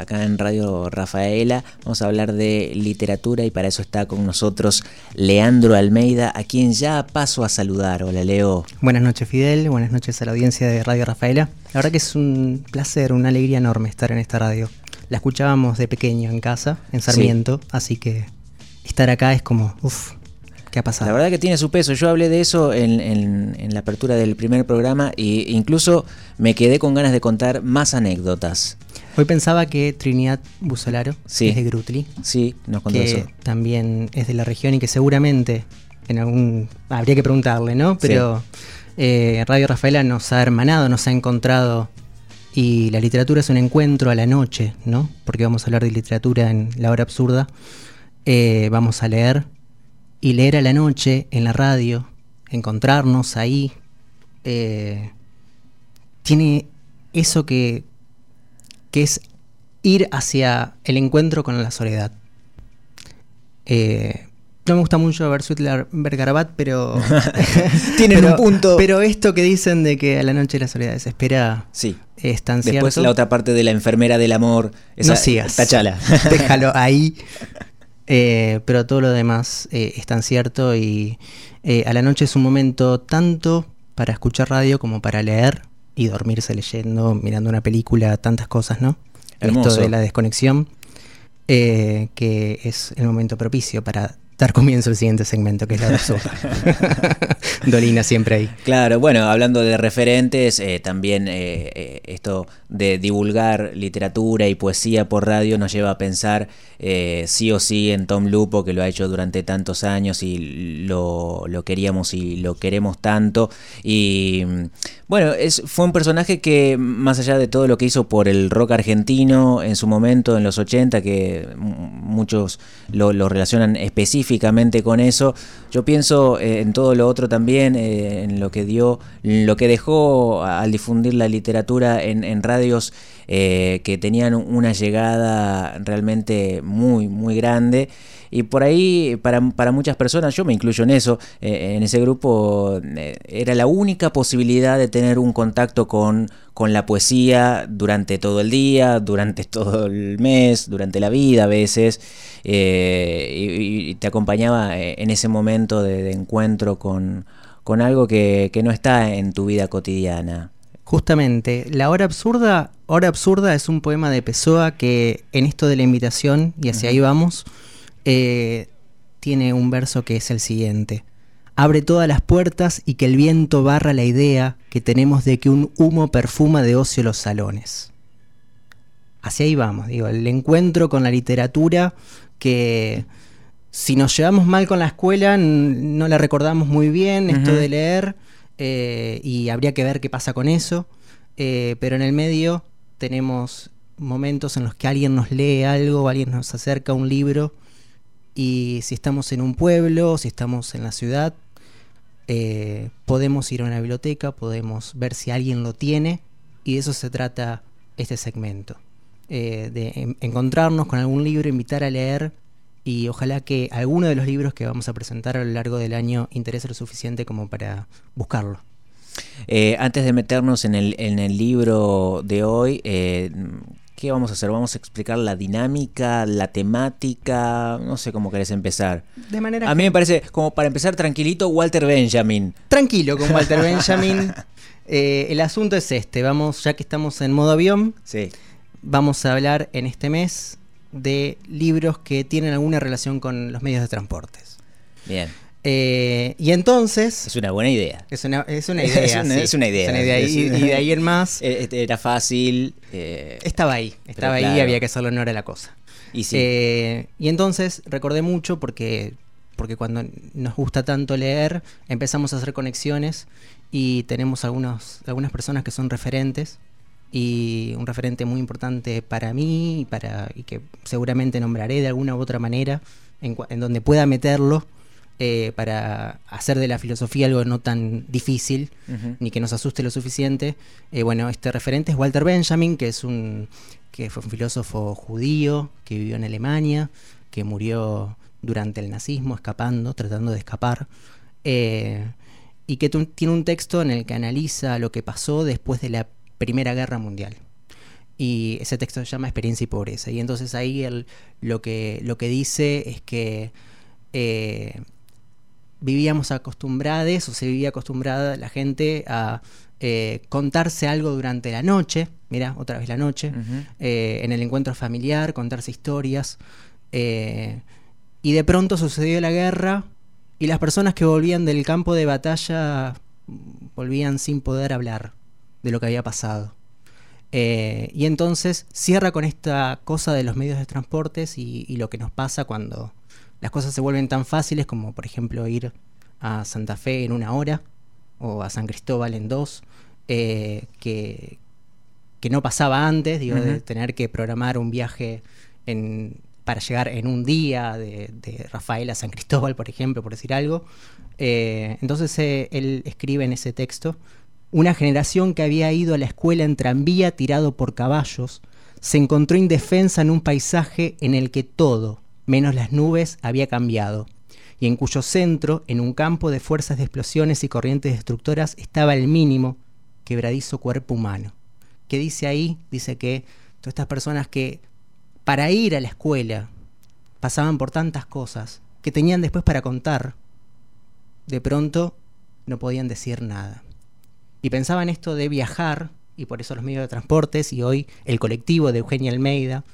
acá en Radio Rafaela. Vamos a hablar de literatura y para eso está con nosotros Leandro Almeida, a quien ya paso a saludar. Hola Leo. Buenas noches Fidel, buenas noches a la audiencia de Radio Rafaela. La verdad que es un placer, una alegría enorme estar en esta radio. La escuchábamos de pequeño en casa, en Sarmiento, así que estar acá es como, uff, ¿Qué ha pasado? La verdad que tiene su peso. Yo hablé de eso en, la apertura del primer programa e incluso me quedé con ganas de contar más anécdotas. Hoy pensaba que Trinidad Busolaro es de Grutli. Sí, nos contó que también es de la región y que seguramente en algún habría que preguntarle, ¿no? Pero eh, Radio Rafaela nos ha hermanado, nos ha encontrado y la literatura es un encuentro a la noche, ¿no? Porque vamos a hablar de literatura en la hora absurda. Eh, vamos a leer y leer a la noche en la radio, encontrarnos ahí, eh, tiene eso que, que es ir hacia el encuentro con la soledad. Eh, no me gusta mucho ver Bergarabat, pero. Tienen un punto. Pero esto que dicen de que a la noche la soledad desespera. Sí. Es tan Después la otra parte de la enfermera del amor. Esa, no sigas. Tachala. Déjalo ahí. Eh, pero todo lo demás eh, es tan cierto y eh, a la noche es un momento tanto para escuchar radio como para leer y dormirse leyendo, mirando una película, tantas cosas, ¿no? Esto de la desconexión, que es el momento propicio para dar comienzo al siguiente segmento, que es la de Dolina siempre ahí. Claro, bueno, hablando de referentes, también esto de divulgar literatura y poesía por radio nos lleva a pensar eh, sí o sí en Tom Lupo, que lo ha hecho durante tantos años y lo, queríamos y lo queremos tanto. Y bueno, es, fue un personaje que más allá de todo lo que hizo por el rock argentino en su momento, en los 80, que muchos lo, relacionan específicamente con eso, yo pienso eh, en todo lo otro también, eh, en lo que dio, lo que dejó al difundir la literatura en, en radios eh, que tenían una llegada realmente muy, muy grande. Y por ahí, para, muchas personas, yo me incluyo en eso, eh, en ese grupo, eh, era la única posibilidad de tener un contacto con, con la poesía durante todo el día, durante todo el mes, durante la vida a veces, y, te acompañaba en ese momento de, encuentro con, con algo que, que no está en tu vida cotidiana. Justamente, La Hora Absurda, Hora Absurda es un poema de Pessoa que en esto de la invitación, y hacia ahí vamos, eh, tiene un verso que es el siguiente. Abre todas las puertas y que el viento barra la idea que tenemos de que un humo perfuma de ocio los salones. Hacia ahí vamos, digo, el encuentro con la literatura que si nos llevamos mal con la escuela no la recordamos muy bien, esto de leer eh, y habría que ver qué pasa con eso. Eh, pero en el medio tenemos momentos en los que alguien nos lee algo, alguien nos acerca un libro y si estamos en un pueblo, si estamos en la ciudad, eh, podemos ir a una biblioteca, podemos ver si alguien lo tiene y de eso se trata este segmento. de encontrarnos con algún libro, invitar a leer y ojalá que alguno de los libros que vamos a presentar a lo largo del año interese lo suficiente como para buscarlo. Eh, antes de meternos en el, en el libro de hoy, eh, ¿qué vamos a hacer? Vamos a explicar la dinámica, la temática, no sé cómo querés empezar. De manera a mí me parece, como para empezar tranquilito, Walter Benjamin. Tranquilo con Walter Benjamin. Eh, el asunto es este, vamos, ya que estamos en modo avión, sí. vamos a hablar en este mes de libros que tienen alguna relación con los medios de transportes. Bien. Eh, y entonces... Es una buena idea. Es una, es una idea. es, una, idea. Y, de ahí en más... Eh, este, era fácil. Eh, estaba ahí, estaba ahí, había que hacerlo, no era la cosa. Y, sí. y entonces recordé mucho porque, porque cuando nos gusta tanto leer, empezamos a hacer conexiones y tenemos algunos, algunas personas que son referentes y un referente muy importante para mí y, para, y que seguramente nombraré de alguna u otra manera en, donde pueda meterlo eh, para hacer de la filosofía algo no tan difícil ni que nos asuste lo suficiente. Eh, bueno, este referente es Walter Benjamin, que es un que fue un filósofo judío que vivió en Alemania, que murió durante el nazismo, escapando, tratando de escapar. Eh, y que tiene un texto en el que analiza lo que pasó después de la Primera Guerra Mundial. y ese texto se llama Experiencia y Pobreza. Y entonces ahí él lo, que, lo que dice es que eh, vivíamos acostumbrados, o se vivía acostumbrada la gente a eh, contarse algo durante la noche, mira, otra vez la noche, eh, en el encuentro familiar, contarse historias. y de pronto sucedió la guerra y las personas que volvían del campo de batalla volvían sin poder hablar de lo que había pasado. Eh, y entonces cierra con esta cosa de los medios de transportes y, lo que nos pasa cuando las cosas se vuelven tan fáciles como por ejemplo ir a Santa Fe en una hora o a San Cristóbal en dos, eh, que, que, no pasaba antes, digo, de tener que programar un viaje en, para llegar en un día de, Rafael a San Cristóbal, por ejemplo, por decir algo. Eh, entonces él escribe en ese texto una generación que había ido a la escuela en tranvía tirado por caballos, se encontró indefensa en un paisaje en el que todo, menos las nubes, había cambiado, y en cuyo centro, en un campo de fuerzas de explosiones y corrientes destructoras, estaba el mínimo, quebradizo cuerpo humano. ¿Qué dice ahí? Dice que todas estas personas que para ir a la escuela pasaban por tantas cosas que tenían después para contar, de pronto no podían decir nada. Y pensaba en esto de viajar, y por eso los medios de transportes, y hoy el colectivo de Eugenia Almeida.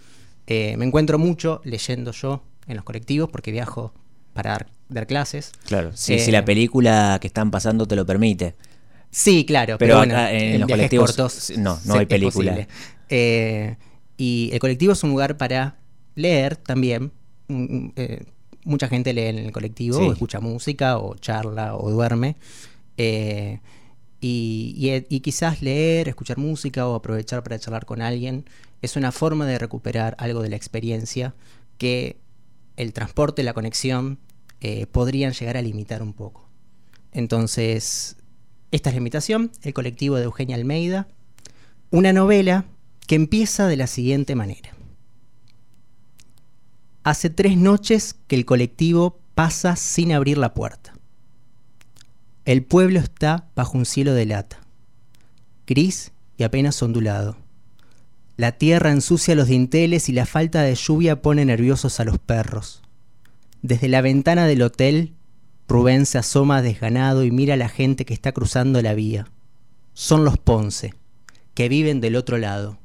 Eh, me encuentro mucho leyendo yo en los colectivos porque viajo para dar, clases. Claro, si la eh, película que están pasando te lo permite. Sí, claro, pero, bueno, en, los colectivos no, no hay película. Eh, y el colectivo es un lugar para leer también. mucha gente lee en el colectivo, o escucha música, o charla, o duerme. Y, quizás leer, escuchar música o aprovechar para charlar con alguien es una forma de recuperar algo de la experiencia que el transporte, la conexión eh, podrían llegar a limitar un poco. Entonces, esta es la invitación, el colectivo de Eugenia Almeida, una novela que empieza de la siguiente manera. Hace tres noches que el colectivo pasa sin abrir la puerta. El pueblo está bajo un cielo de lata, gris y apenas ondulado. La tierra ensucia los dinteles y la falta de lluvia pone nerviosos a los perros. Desde la ventana del hotel, Rubén se asoma desganado y mira a la gente que está cruzando la vía. Son los Ponce, que viven del otro lado.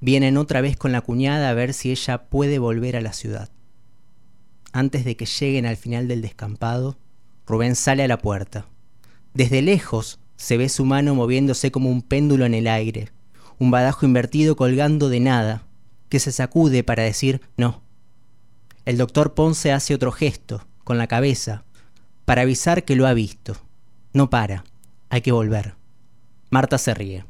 Vienen otra vez con la cuñada a ver si ella puede volver a la ciudad. Antes de que lleguen al final del descampado, Rubén sale a la puerta. Desde lejos se ve su mano moviéndose como un péndulo en el aire, un badajo invertido colgando de nada, que se sacude para decir no. El doctor Ponce hace otro gesto, con la cabeza, para avisar que lo ha visto. No para, hay que volver. Marta se ríe.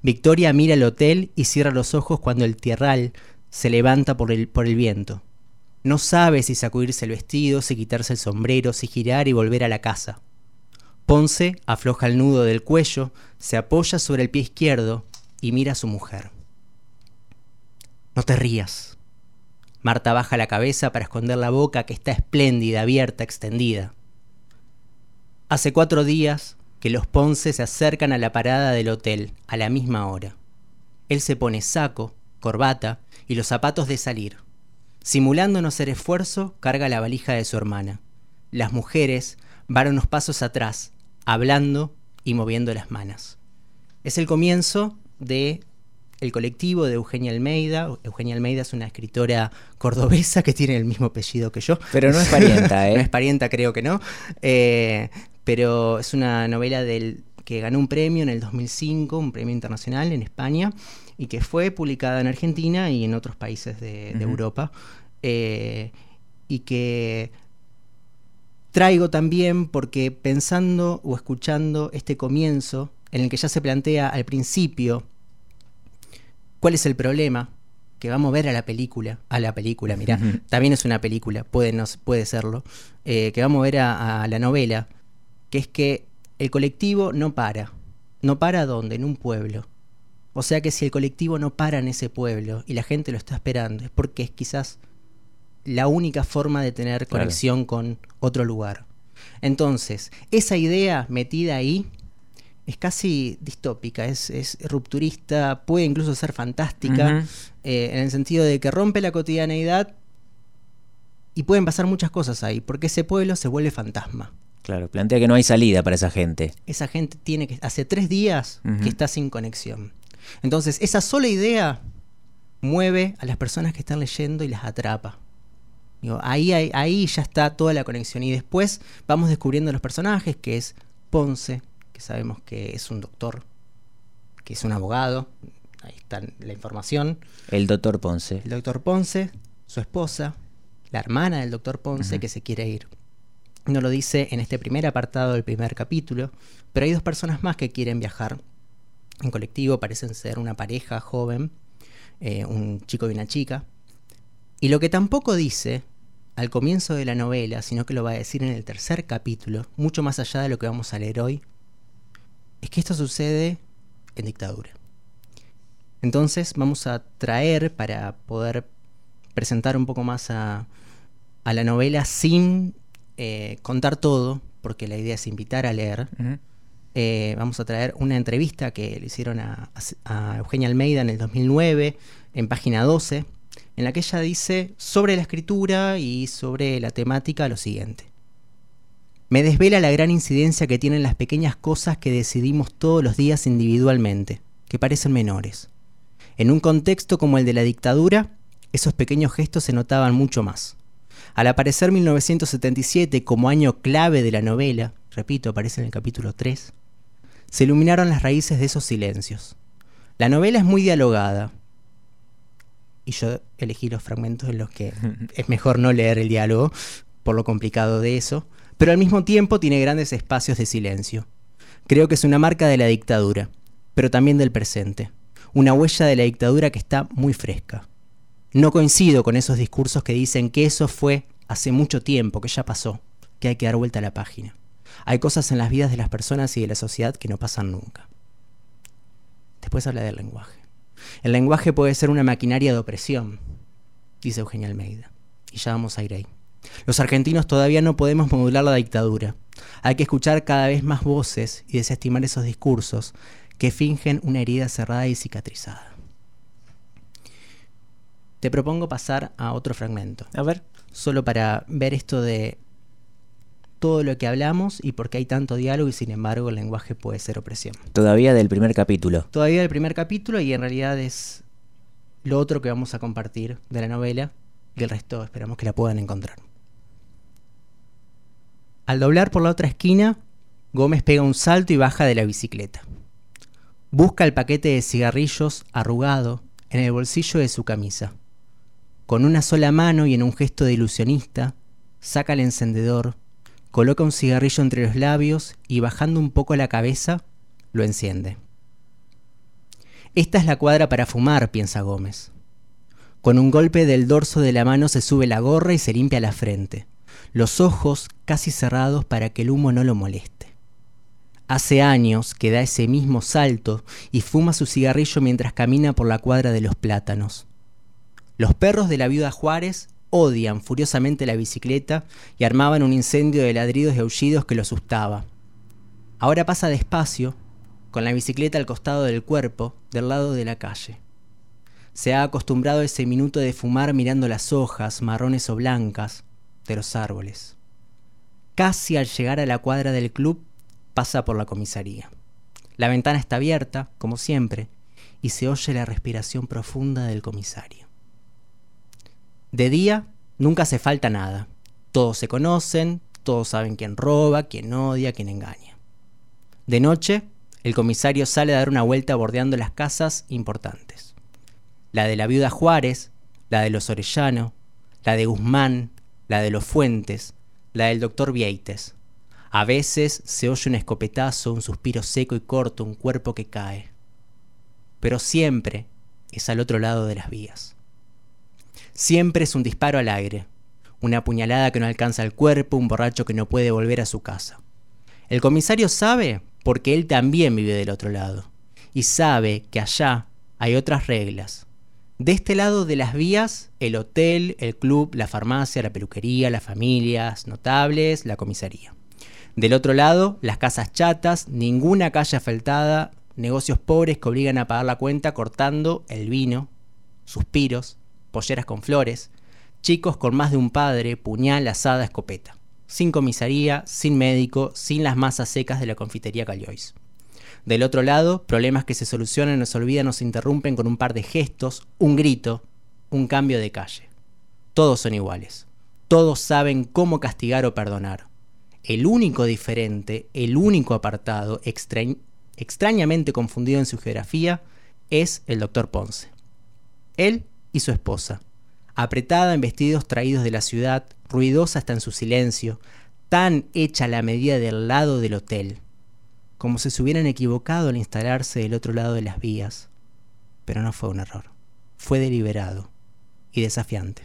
Victoria mira el hotel y cierra los ojos cuando el tierral se levanta por el, por el viento. No sabe si sacudirse el vestido, si quitarse el sombrero, si girar y volver a la casa. Ponce afloja el nudo del cuello, se apoya sobre el pie izquierdo y mira a su mujer. No te rías. Marta baja la cabeza para esconder la boca que está espléndida, abierta, extendida. Hace cuatro días que los Ponce se acercan a la parada del hotel a la misma hora. Él se pone saco, corbata y los zapatos de salir. Simulando no hacer esfuerzo, carga la valija de su hermana. Las mujeres van unos pasos atrás, hablando y moviendo las manos. Es el comienzo de el colectivo de Eugenia Almeida. Eugenia Almeida es una escritora cordobesa que tiene el mismo apellido que yo. Pero no es parienta, ¿eh? no es parienta, creo que no. Eh, pero es una novela del, que ganó un premio en el 2005, un premio internacional en España, y que fue publicada en Argentina y en otros países de, Europa, eh, y que traigo también porque pensando o escuchando este comienzo, en el que ya se plantea al principio cuál es el problema que vamos a ver a la película, a la película, mira, también es una película, puede, no, puede serlo, eh, que vamos a ver a, a la novela, que es que el colectivo no para. ¿No para dónde? En un pueblo. O sea que si el colectivo no para en ese pueblo y la gente lo está esperando, es porque es quizás la única forma de tener conexión con otro lugar. Entonces, esa idea metida ahí es casi distópica, es, es rupturista, puede incluso ser fantástica, eh, en el sentido de que rompe la cotidianeidad y pueden pasar muchas cosas ahí, porque ese pueblo se vuelve fantasma. Claro, plantea que no hay salida para esa gente. Esa gente tiene que. Hace tres días que está sin conexión. Entonces, esa sola idea mueve a las personas que están leyendo y las atrapa. ahí, ahí ya está toda la conexión. Y después vamos descubriendo los personajes, que es Ponce, que sabemos que es un doctor, que es un abogado. Ahí está la información. El doctor Ponce. El doctor Ponce, su esposa, la hermana del doctor Ponce, que se quiere ir. No lo dice en este primer apartado del primer capítulo, pero hay dos personas más que quieren viajar en colectivo, parecen ser una pareja joven, eh, un chico y una chica. Y lo que tampoco dice al comienzo de la novela, sino que lo va a decir en el tercer capítulo, mucho más allá de lo que vamos a leer hoy, es que esto sucede en dictadura. Entonces vamos a traer para poder presentar un poco más a, a la novela sin eh, contar todo, porque la idea es invitar a leer. Eh, vamos a traer una entrevista que le hicieron a, Eugenia Almeida en el 2009, en página 12, en la que ella dice sobre la escritura y sobre la temática lo siguiente. Me desvela la gran incidencia que tienen las pequeñas cosas que decidimos todos los días individualmente, que parecen menores. En un contexto como el de la dictadura, esos pequeños gestos se notaban mucho más. Al aparecer 1977 como año clave de la novela, repito, aparece en el capítulo 3, se iluminaron las raíces de esos silencios. La novela es muy dialogada, y yo elegí los fragmentos en los que es mejor no leer el diálogo, por lo complicado de eso, pero al mismo tiempo tiene grandes espacios de silencio. Creo que es una marca de la dictadura, pero también del presente, una huella de la dictadura que está muy fresca. No coincido con esos discursos que dicen que eso fue hace mucho tiempo, que ya pasó, que hay que dar vuelta a la página. Hay cosas en las vidas de las personas y de la sociedad que no pasan nunca. Después habla del lenguaje. El lenguaje puede ser una maquinaria de opresión, dice Eugenia Almeida. Y ya vamos a ir ahí. Los argentinos todavía no podemos modular la dictadura. Hay que escuchar cada vez más voces y desestimar esos discursos que fingen una herida cerrada y cicatrizada te propongo pasar a otro fragmento. A ver. Solo para ver esto de todo lo que hablamos y por qué hay tanto diálogo y sin embargo el lenguaje puede ser opresión. Todavía del primer capítulo. Todavía del primer capítulo y en realidad es lo otro que vamos a compartir de la novela y el resto esperamos que la puedan encontrar. Al doblar por la otra esquina, Gómez pega un salto y baja de la bicicleta. Busca el paquete de cigarrillos arrugado en el bolsillo de su camisa. Con una sola mano y en un gesto de ilusionista, saca el encendedor, coloca un cigarrillo entre los labios y bajando un poco la cabeza, lo enciende. Esta es la cuadra para fumar, piensa Gómez. Con un golpe del dorso de la mano se sube la gorra y se limpia la frente, los ojos casi cerrados para que el humo no lo moleste. Hace años que da ese mismo salto y fuma su cigarrillo mientras camina por la cuadra de los plátanos. Los perros de la viuda Juárez odian furiosamente la bicicleta y armaban un incendio de ladridos y aullidos que lo asustaba. Ahora pasa despacio, con la bicicleta al costado del cuerpo, del lado de la calle. Se ha acostumbrado a ese minuto de fumar mirando las hojas, marrones o blancas, de los árboles. Casi al llegar a la cuadra del club, pasa por la comisaría. La ventana está abierta, como siempre, y se oye la respiración profunda del comisario. De día nunca hace falta nada. Todos se conocen, todos saben quién roba, quién odia, quién engaña. De noche, el comisario sale a dar una vuelta bordeando las casas importantes. La de la viuda Juárez, la de los Orellano, la de Guzmán, la de los Fuentes, la del doctor Vieites. A veces se oye un escopetazo, un suspiro seco y corto, un cuerpo que cae. Pero siempre es al otro lado de las vías. Siempre es un disparo al aire, una puñalada que no alcanza el cuerpo, un borracho que no puede volver a su casa. El comisario sabe porque él también vive del otro lado, y sabe que allá hay otras reglas. De este lado de las vías, el hotel, el club, la farmacia, la peluquería, las familias notables, la comisaría. Del otro lado, las casas chatas, ninguna calle asfaltada, negocios pobres que obligan a pagar la cuenta cortando el vino, suspiros, polleras con flores, chicos con más de un padre, puñal, asada, escopeta. Sin comisaría, sin médico, sin las masas secas de la confitería Callois. Del otro lado, problemas que se solucionan, se olvidan se interrumpen con un par de gestos, un grito, un cambio de calle. Todos son iguales. Todos saben cómo castigar o perdonar. El único diferente, el único apartado, extrañamente confundido en su geografía, es el doctor Ponce. Él y su esposa, apretada en vestidos traídos de la ciudad, ruidosa hasta en su silencio, tan hecha la medida del lado del hotel, como si se hubieran equivocado al instalarse del otro lado de las vías. Pero no fue un error, fue deliberado y desafiante.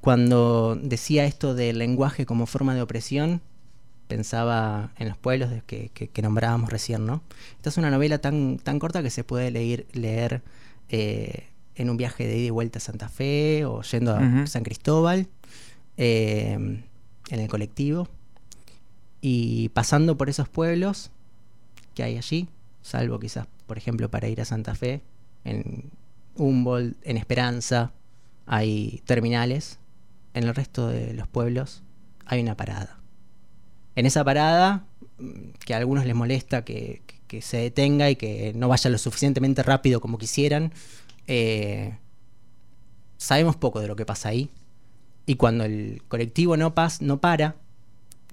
Cuando decía esto del lenguaje como forma de opresión, pensaba en los pueblos que, que, nombrábamos recién, ¿no? Esta es una novela tan, tan corta que se puede leer, leer eh, en un viaje de ida y vuelta a Santa Fe o yendo a San Cristóbal, eh, en el colectivo, y pasando por esos pueblos que hay allí, salvo quizás, por ejemplo, para ir a Santa Fe, en Humboldt, en Esperanza, hay terminales, en el resto de los pueblos hay una parada. En esa parada, mm, que a algunos les molesta que, se detenga y que no vaya lo suficientemente rápido como quisieran, eh, sabemos poco de lo que pasa ahí. Y cuando el colectivo no, pas, no para,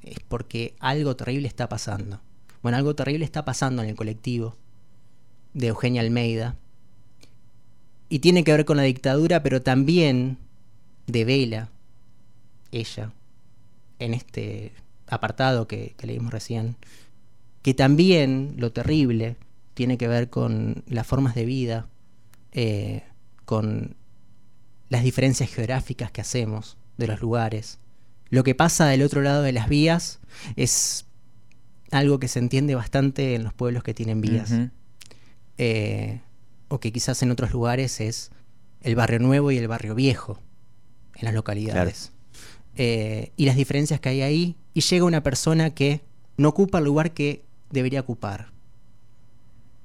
es porque algo terrible está pasando. Bueno, algo terrible está pasando en el colectivo de Eugenia Almeida. Y tiene que ver con la dictadura, pero también de Vela, ella, en este apartado que, leímos recién, que también lo terrible tiene que ver con las formas de vida, eh, con las diferencias geográficas que hacemos de los lugares. Lo que pasa del otro lado de las vías es algo que se entiende bastante en los pueblos que tienen vías. Eh, o que quizás en otros lugares es el barrio nuevo y el barrio viejo en las localidades. Eh, y las diferencias que hay ahí. Y llega una persona que no ocupa el lugar que debería ocupar.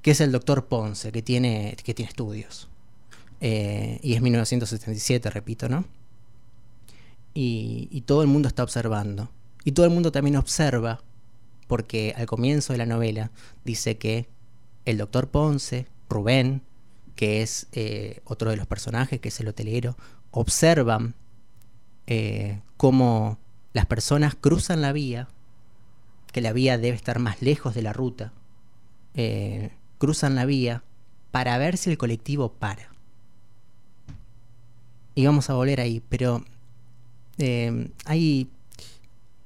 Que es el doctor Ponce, que tiene, que tiene estudios. Eh, y es 1977, repito, ¿no? Y, todo el mundo está observando. Y todo el mundo también observa, porque al comienzo de la novela dice que el doctor Ponce, Rubén, que es eh, otro de los personajes, que es el hotelero, observan eh, cómo las personas cruzan la vía, que la vía debe estar más lejos de la ruta, eh, cruzan la vía para ver si el colectivo para. Y vamos a volver ahí, pero eh, hay,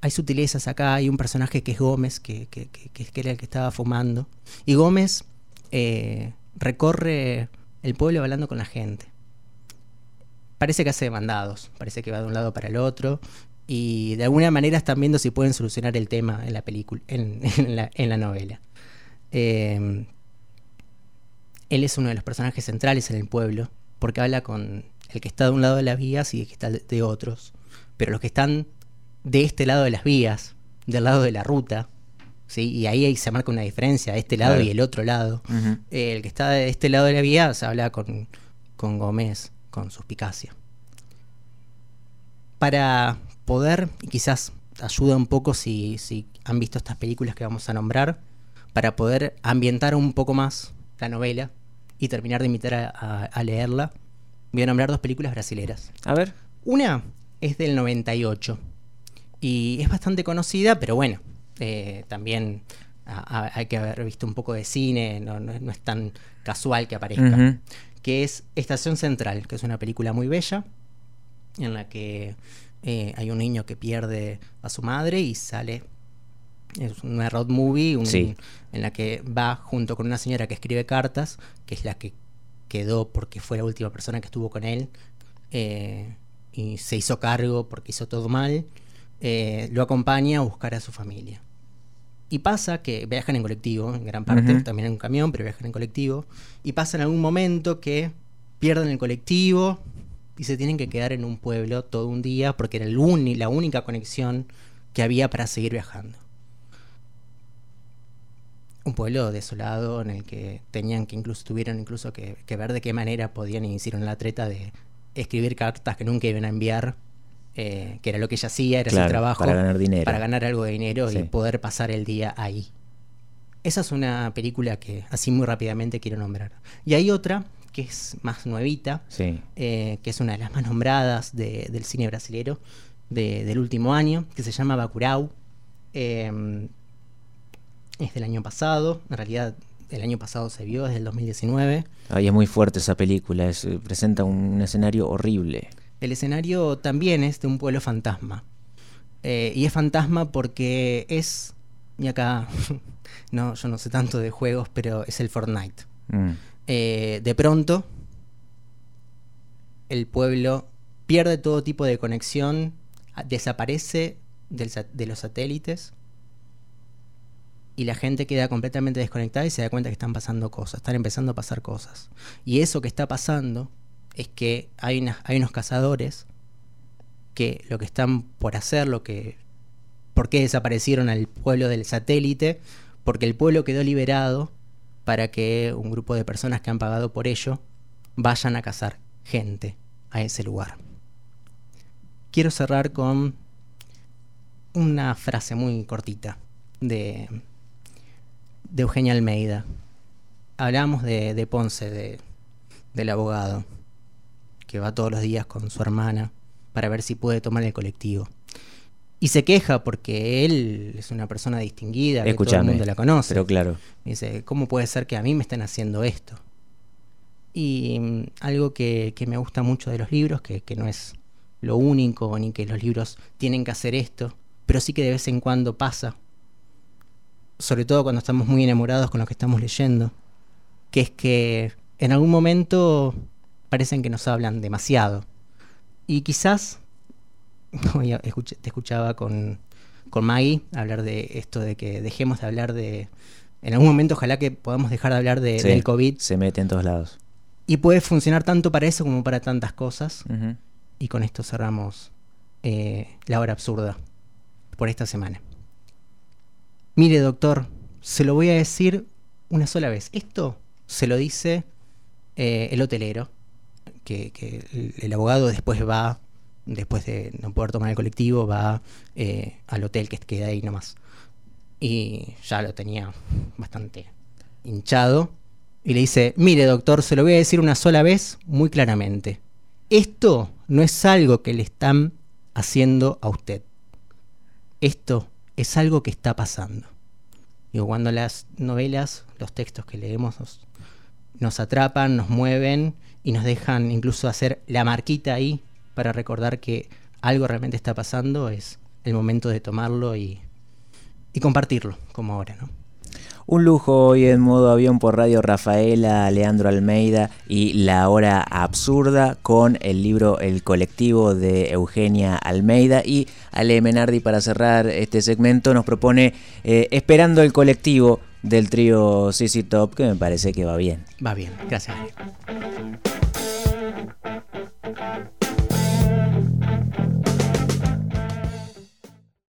hay sutilezas acá, hay un personaje que es Gómez, que, que, era el que estaba fumando. Y Gómez eh, recorre el pueblo hablando con la gente. Parece que hace mandados, parece que va de un lado para el otro. Y de alguna manera están viendo si pueden solucionar el tema en la película, en, la, novela. Eh, él es uno de los personajes centrales en el pueblo, porque habla con el que está de un lado de las vías y el que está de otros pero los que están de este lado de las vías, del lado de la ruta, ¿sí? y ahí, se marca una diferencia, este lado y el otro lado. Eh, el que está de este lado de la vía se habla con, con Gómez, con suspicacia. Para poder, y quizás ayuda un poco si, si han visto estas películas que vamos a nombrar, para poder ambientar un poco más la novela y terminar de invitar a, a leerla, voy a nombrar dos películas brasileras. A ver. Una es del 98 y es bastante conocida, pero bueno, eh, también hay que haber visto un poco de cine, no, es tan casual que aparezca, que es Estación Central, que es una película muy bella en la que eh, hay un niño que pierde a su madre y sale es una road movie en la que va junto con una señora que escribe cartas, que es la que quedó porque fue la última persona que estuvo con él. Eh, y se hizo cargo porque hizo todo mal, eh, lo acompaña a buscar a su familia. Y pasa que viajan en colectivo, en gran parte, también en un camión, pero viajan en colectivo. Y pasa en algún momento que pierden el colectivo y se tienen que quedar en un pueblo todo un día porque era el la única conexión que había para seguir viajando. Un pueblo desolado en el que tenían que incluso tuvieron incluso que, ver de qué manera podían iniciar la treta de escribir cartas que nunca iban a enviar, eh, que era lo que ella hacía, era su trabajo. Para ganar dinero. Para ganar algo de dinero y poder pasar el día ahí. Esa es una película que así muy rápidamente quiero nombrar. Y hay otra que es más nuevita, eh, que es una de las más nombradas del cine brasilero del último año, que se llama Bacurau. Em, es del año pasado, en realidad el año pasado se vio, es del 2019. Ay, es muy fuerte esa película, es, presenta un, escenario horrible. El escenario también es de un pueblo fantasma. Eh, y es fantasma porque es, y acá, no, yo no sé tanto de juegos, pero es el Fortnite. Mm. Eh, de pronto, el pueblo pierde todo tipo de conexión, desaparece de los satélites y la gente queda completamente desconectada y se da cuenta que están pasando cosas, están empezando a pasar cosas. Y eso que está pasando es que hay, unos cazadores que lo que están por hacer, lo que... ¿Por qué desaparecieron al pueblo del satélite? Porque el pueblo quedó liberado para que un grupo de personas que han pagado por ello vayan a cazar gente a ese lugar. Quiero cerrar con una frase muy cortita de de Eugenia Almeida. Hablamos de, Ponce, del abogado, que va todos los días con su hermana para ver si puede tomar el colectivo. Y se queja porque él es una persona distinguida, que todo el mundo la conoce. Pero claro. Dice, ¿cómo puede ser que a mí me estén haciendo esto? Y mm, algo que, me gusta mucho de los libros, que, que no es lo único, ni que los libros tienen que hacer esto, pero sí que de vez en cuando pasa sobre todo cuando estamos muy enamorados con lo que estamos leyendo, que es que en algún momento parecen que nos hablan demasiado. Y quizás, te escuchaba con, con Maggie hablar de esto de que dejemos de hablar de... En algún momento ojalá que podamos dejar de hablar de, del COVID. Se mete en todos lados. Y puede funcionar tanto para eso como para tantas cosas. Y con esto cerramos eh, la hora absurda por esta semana. Mire, doctor, se lo voy a decir una sola vez. Esto se lo dice eh, el hotelero, que, el, abogado después va, después de no poder tomar el colectivo, va eh, al hotel que queda ahí nomás. Y ya lo tenía bastante hinchado. Y le dice, mire doctor, se lo voy a decir una sola vez muy claramente. Esto no es algo que le están haciendo a usted. Esto es algo que está pasando. Digo, cuando las novelas, los textos que leemos nos, atrapan, nos mueven y nos dejan incluso hacer la marquita ahí para recordar que algo realmente está pasando, es el momento de tomarlo y, y compartirlo, como ahora, ¿no? Un lujo hoy en modo avión por Radio Rafaela, Leandro Almeida y La Hora Absurda con el libro El Colectivo de Eugenia Almeida. Y Ale Menardi, para cerrar este segmento, nos propone eh, Esperando el Colectivo del trío CC Top, que me parece que va bien. Va bien, gracias.